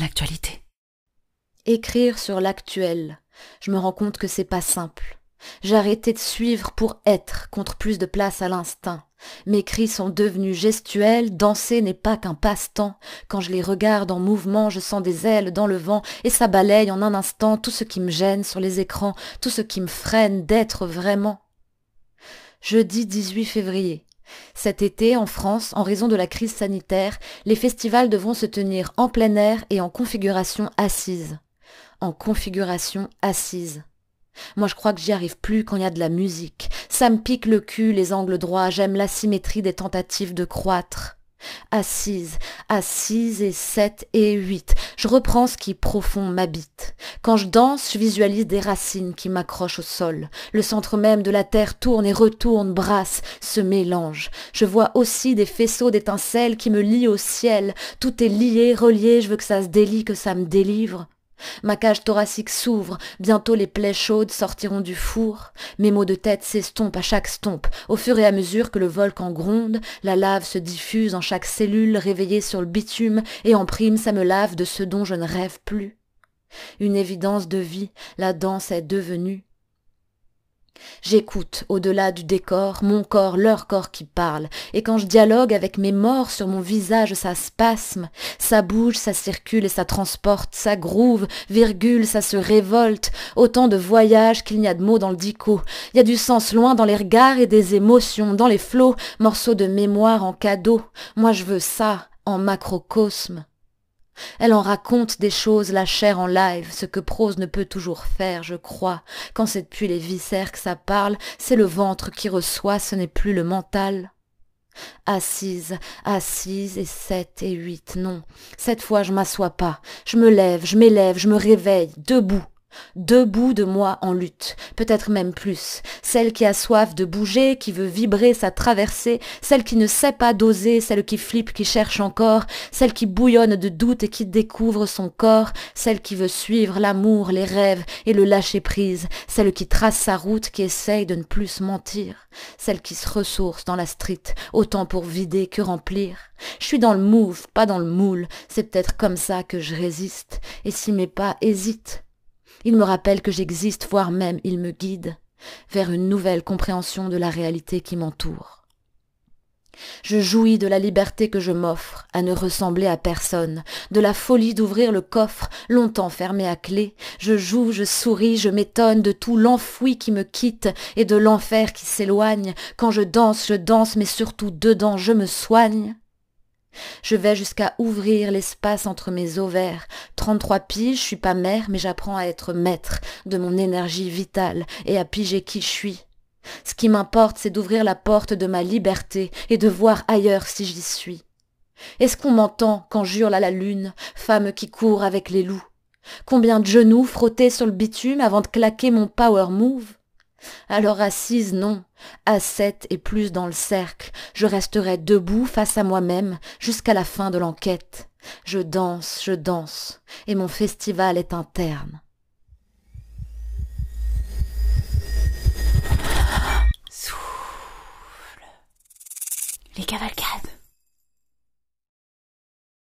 l'actualité. Écrire sur l'actuel. Je me rends compte que c'est pas simple. J'ai arrêté de suivre pour être contre plus de place à l'instinct. Mes cris sont devenus gestuels, danser n'est pas qu'un passe-temps. Quand je les regarde en mouvement, je sens des ailes dans le vent, et ça balaye en un instant tout ce qui me gêne sur les écrans, tout ce qui me freine d'être vraiment. Jeudi 18 février. Cet été, en France, en raison de la crise sanitaire, les festivals devront se tenir en plein air et en configuration assise. En configuration assise. Moi, je crois que j'y arrive plus quand il y a de la musique. Ça me pique le cul, les angles droits. J'aime l'asymétrie des tentatives de croître. Assise, assise et sept et huit. Je reprends ce qui profond m'habite. Quand je danse, je visualise des racines qui m'accrochent au sol. Le centre même de la terre tourne et retourne, brasse, se mélange. Je vois aussi des faisceaux d'étincelles qui me lient au ciel. Tout est lié, relié, je veux que ça se délie, que ça me délivre. Ma cage thoracique s'ouvre, bientôt les plaies chaudes sortiront du four, mes maux de tête s'estompent à chaque stompe, au fur et à mesure que le volcan gronde, la lave se diffuse en chaque cellule réveillée sur le bitume, et en prime ça me lave de ce dont je ne rêve plus. Une évidence de vie, la danse est devenue, J'écoute, au-delà du décor, mon corps, leur corps qui parle, et quand je dialogue avec mes morts sur mon visage, ça spasme, ça bouge, ça circule et ça transporte, ça groove, virgule, ça se révolte, autant de voyages qu'il n'y a de mots dans le dico. Il y a du sens loin dans les regards et des émotions, dans les flots, morceaux de mémoire en cadeau. Moi je veux ça, en macrocosme. Elle en raconte des choses, la chair en live, ce que prose ne peut toujours faire, je crois. Quand c'est depuis les viscères que ça parle, c'est le ventre qui reçoit, ce n'est plus le mental. Assise, assise, et sept et huit, non. Cette fois je m'assois pas. Je me lève, je m'élève, je me réveille, debout. Debout de moi en lutte, peut-être même plus, celle qui a soif de bouger, qui veut vibrer sa traversée, celle qui ne sait pas doser, celle qui flippe, qui cherche encore, celle qui bouillonne de doute et qui découvre son corps, celle qui veut suivre l'amour, les rêves et le lâcher prise, celle qui trace sa route, qui essaye de ne plus mentir, celle qui se ressource dans la street, autant pour vider que remplir. Je suis dans le move, pas dans le moule, c'est peut-être comme ça que je résiste, et si mes pas hésitent, il me rappelle que j'existe, voire même il me guide vers une nouvelle compréhension de la réalité qui m'entoure. Je jouis de la liberté que je m'offre à ne ressembler à personne, de la folie d'ouvrir le coffre longtemps fermé à clé. Je joue, je souris, je m'étonne de tout l'enfoui qui me quitte et de l'enfer qui s'éloigne. Quand je danse, je danse, mais surtout dedans, je me soigne. Je vais jusqu'à ouvrir l'espace entre mes ovaires. Trente-trois piges, je suis pas mère, mais j'apprends à être maître de mon énergie vitale et à piger qui je suis. Ce qui m'importe, c'est d'ouvrir la porte de ma liberté et de voir ailleurs si j'y suis. Est-ce qu'on m'entend quand j'hurle à la lune, femme qui court avec les loups? Combien de genoux frottés sur le bitume avant de claquer mon power move? Alors assise, non, à sept et plus dans le cercle, je resterai debout face à moi-même jusqu'à la fin de l'enquête. Je danse, je danse, et mon festival est interne. Souffle. Les cavalcades.